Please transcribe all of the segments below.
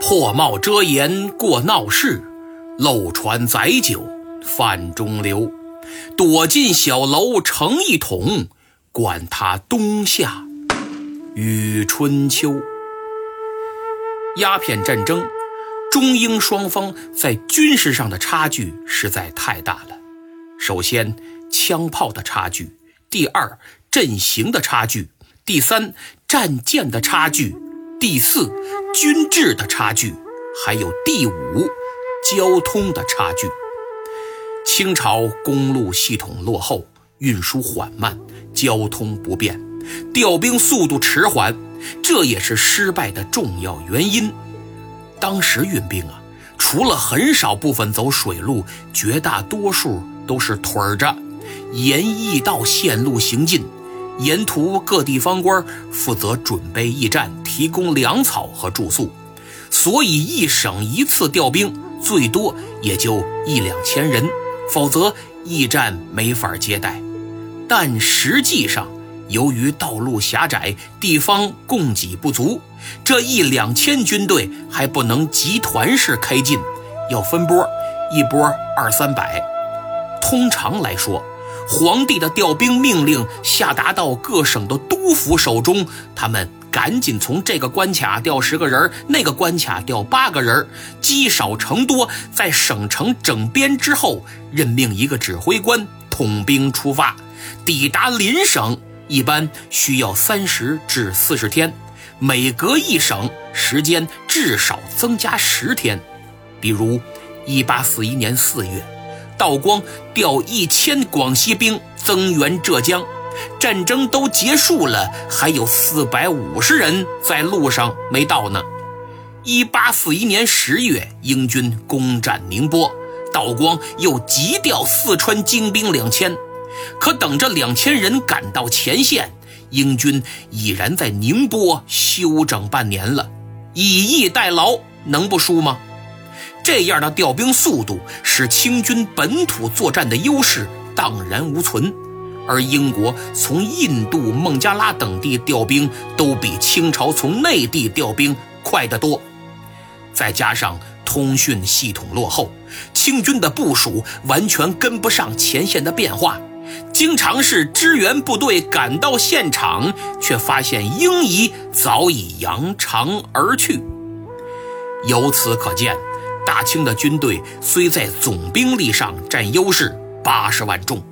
破帽遮颜过闹市，漏船载酒泛中流。躲进小楼成一统，管他冬夏与春秋。鸦片战争，中英双方在军事上的差距实在太大了。首先，枪炮的差距；第二，阵型的差距；第三，战舰的差距；第四，军制的差距；还有第五，交通的差距。清朝公路系统落后，运输缓慢，交通不便，调兵速度迟缓，这也是失败的重要原因。当时运兵啊，除了很少部分走水路，绝大多数都是腿着，沿驿道线路行进，沿途各地方官负责准备驿站，提供粮草和住宿，所以一省一次调兵，最多也就一两千人。否则，驿站没法接待。但实际上，由于道路狭窄，地方供给不足，这一两千军队还不能集团式开进，要分波，一波二三百。通常来说，皇帝的调兵命令下达到各省的督府手中，他们。赶紧从这个关卡调十个人，那个关卡调八个人，积少成多，在省城整编之后，任命一个指挥官统兵出发，抵达邻省一般需要三十至四十天，每隔一省时间至少增加十天。比如，一八四一年四月，道光调一千广西兵增援浙江。战争都结束了，还有四百五十人在路上没到呢。一八四一年十月，英军攻占宁波，道光又急调四川精兵两千。可等着两千人赶到前线，英军已然在宁波休整半年了，以逸待劳，能不输吗？这样的调兵速度，使清军本土作战的优势荡然无存。而英国从印度、孟加拉等地调兵，都比清朝从内地调兵快得多。再加上通讯系统落后，清军的部署完全跟不上前线的变化，经常是支援部队赶到现场，却发现英夷早已扬长而去。由此可见，大清的军队虽在总兵力上占优势，八十万众。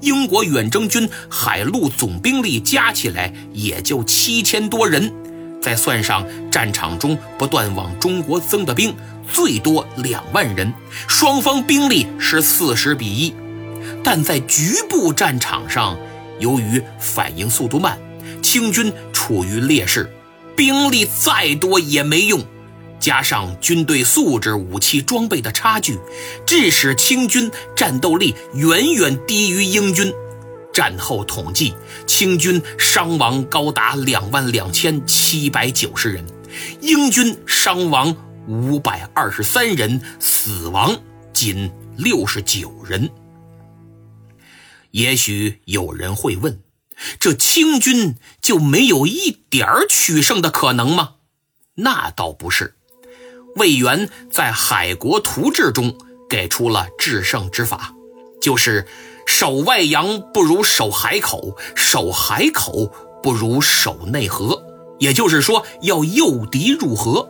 英国远征军海陆总兵力加起来也就七千多人，再算上战场中不断往中国增的兵，最多两万人，双方兵力是四十比一。但在局部战场上，由于反应速度慢，清军处于劣势，兵力再多也没用。加上军队素质、武器装备的差距，致使清军战斗力远远低于英军。战后统计，清军伤亡高达两万两千七百九十人，英军伤亡五百二十三人，死亡仅六十九人。也许有人会问：这清军就没有一点取胜的可能吗？那倒不是。魏源在《海国图志》中给出了制胜之法，就是守外洋不如守海口，守海口不如守内河。也就是说，要诱敌入河，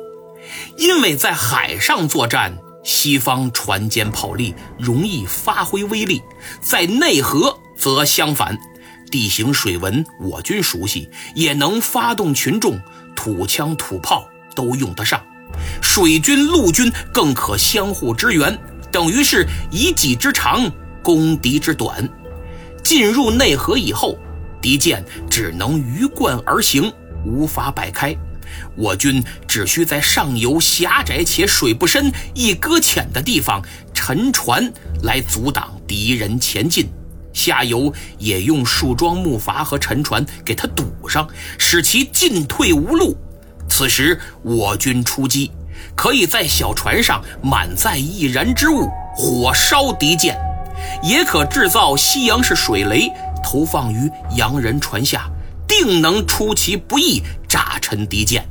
因为在海上作战，西方船坚炮利，容易发挥威力；在内河则相反，地形水文我军熟悉，也能发动群众，土枪土炮都用得上。水军、陆军更可相互支援，等于是以己之长攻敌之短。进入内河以后，敌舰只能鱼贯而行，无法摆开。我军只需在上游狭窄且水不深、易搁浅的地方沉船来阻挡敌人前进，下游也用树桩、木筏和沉船给它堵上，使其进退无路。此时，我军出击，可以在小船上满载易燃之物，火烧敌舰；也可制造西洋式水雷，投放于洋人船下，定能出其不意，炸沉敌舰。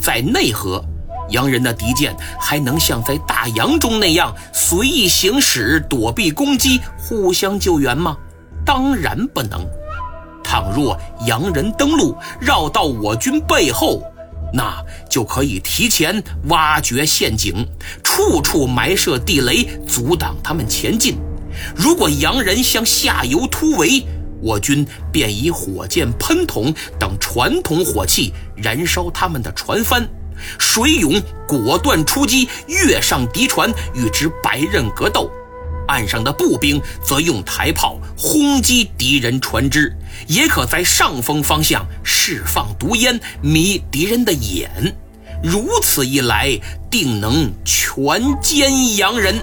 在内河，洋人的敌舰还能像在大洋中那样随意行驶、躲避攻击、互相救援吗？当然不能。倘若洋人登陆，绕到我军背后，那就可以提前挖掘陷阱，处处埋设地雷，阻挡他们前进。如果洋人向下游突围，我军便以火箭、喷筒等传统火器燃烧他们的船帆，水勇果断出击，跃上敌船与之白刃格斗；岸上的步兵则用台炮轰击敌人船只，也可在上风方向释放毒烟，迷敌人的眼。如此一来，定能全歼洋人。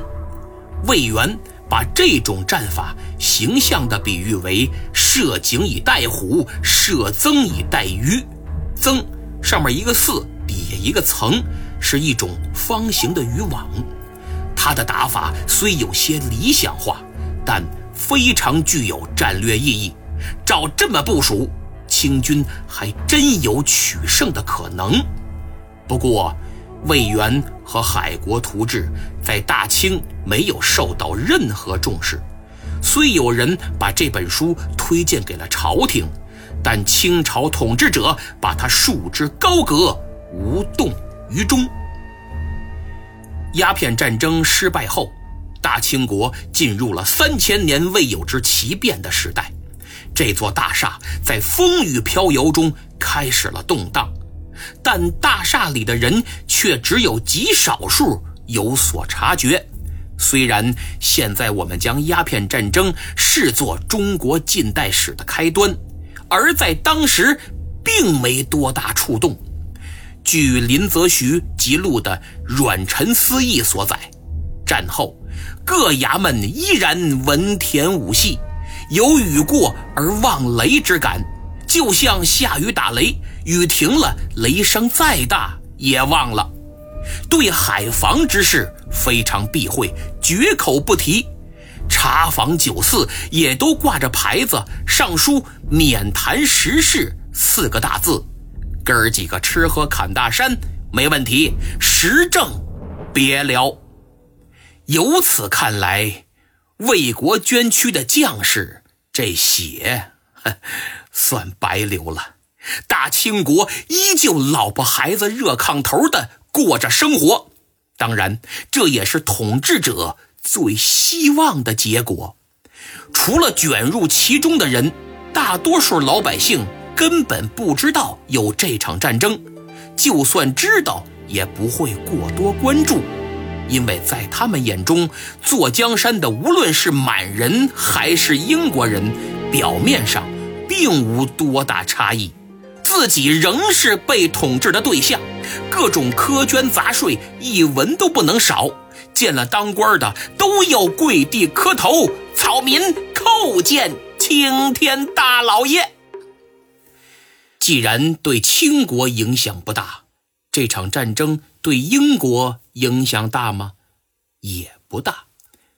魏源。把这种战法形象地比喻为射井以待虎，射曾以待鱼。曾上面一个四，底下一个层，是一种方形的渔网。他的打法虽有些理想化，但非常具有战略意义。照这么部署，清军还真有取胜的可能。不过，魏源和海国图志在大清没有受到任何重视，虽有人把这本书推荐给了朝廷，但清朝统治者把它束之高阁，无动于衷。鸦片战争失败后，大清国进入了三千年未有之奇变的时代，这座大厦在风雨飘摇中开始了动荡。但大厦里的人却只有极少数有所察觉。虽然现在我们将鸦片战争视作中国近代史的开端，而在当时并没多大触动。据林则徐辑录的《阮陈思议》所载，战后各衙门依然文田武戏，有雨过而望雷之感，就像下雨打雷。雨停了，雷声再大也忘了。对海防之事非常避讳，绝口不提。茶房酒肆也都挂着牌子，上书“免谈时事”四个大字。哥儿几个吃喝侃大山没问题，时政别聊。由此看来，为国捐躯的将士这血，算白流了。大清国依旧老婆孩子热炕头的过着生活，当然，这也是统治者最希望的结果。除了卷入其中的人，大多数老百姓根本不知道有这场战争，就算知道，也不会过多关注，因为在他们眼中，坐江山的无论是满人还是英国人，表面上并无多大差异。自己仍是被统治的对象，各种苛捐杂税一文都不能少。见了当官的都要跪地磕头，草民叩见青天大老爷。既然对清国影响不大，这场战争对英国影响大吗？也不大。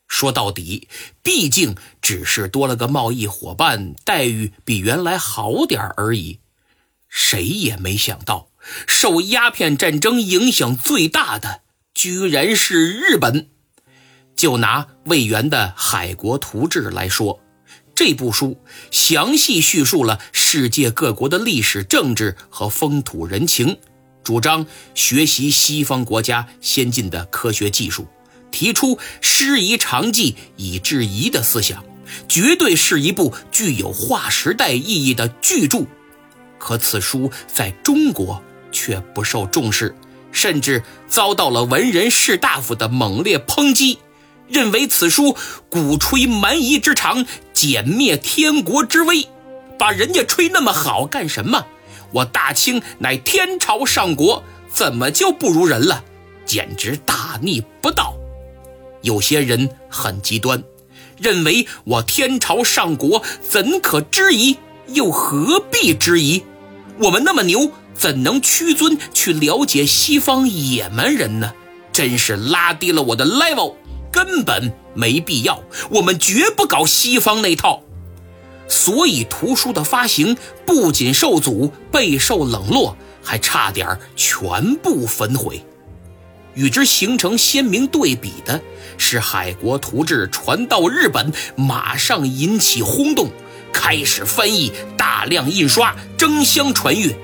说到底，毕竟只是多了个贸易伙伴，待遇比原来好点而已。谁也没想到，受鸦片战争影响最大的居然是日本。就拿魏源的《海国图志》来说，这部书详细叙述了世界各国的历史、政治和风土人情，主张学习西方国家先进的科学技术，提出师夷长技以制夷的思想，绝对是一部具有划时代意义的巨著。可此书在中国却不受重视，甚至遭到了文人士大夫的猛烈抨击，认为此书鼓吹蛮夷之长，歼灭天国之威。把人家吹那么好干什么？我大清乃天朝上国，怎么就不如人了？简直大逆不道！有些人很极端，认为我天朝上国怎可质疑？又何必质疑？我们那么牛，怎能屈尊去了解西方野蛮人呢？真是拉低了我的 level，根本没必要。我们绝不搞西方那套。所以图书的发行不仅受阻，备受冷落，还差点全部焚毁。与之形成鲜明对比的是，《海国图志》传到日本，马上引起轰动，开始翻译、大量印刷、争相传阅，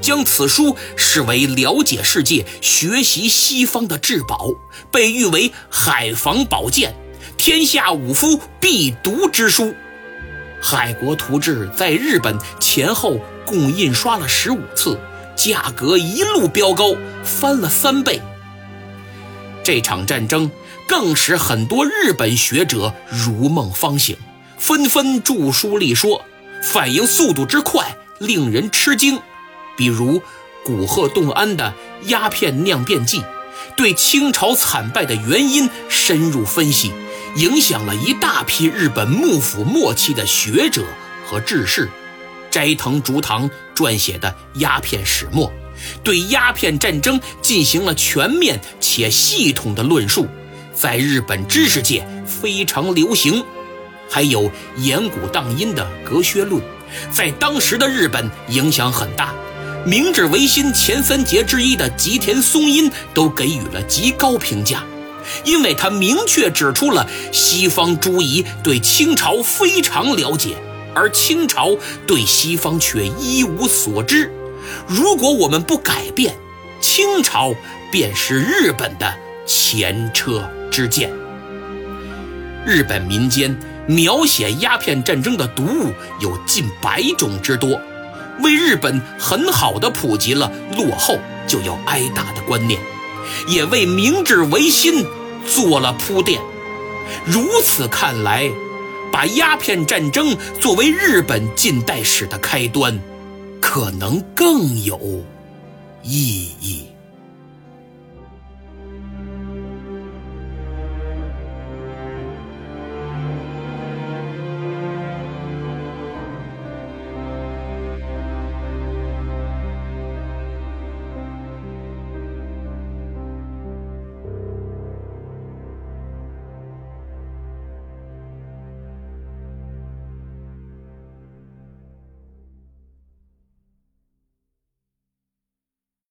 将此书视为了解世界、学习西方的至宝，被誉为海防宝剑，天下武夫必读之书。《海国图志》在日本前后共印刷了十五次，价格一路飙高，翻了三倍。这场战争更使很多日本学者如梦方醒，纷纷著书立说，反应速度之快令人吃惊。比如古贺洞安的《鸦片酿变记》，对清朝惨败的原因深入分析，影响了一大批日本幕府末期的学者和志士。斋藤竹堂撰写的《鸦片始末》。对鸦片战争进行了全面且系统的论述，在日本知识界非常流行。还有岩谷荡音的《革靴论》，在当时的日本影响很大。明治维新前三杰之一的吉田松阴都给予了极高评价，因为他明确指出了西方诸夷对清朝非常了解，而清朝对西方却一无所知。如果我们不改变，清朝便是日本的前车之鉴。日本民间描写鸦片战争的读物有近百种之多，为日本很好的普及了落后就要挨打的观念，也为明治维新做了铺垫。如此看来，把鸦片战争作为日本近代史的开端。可能更有意义。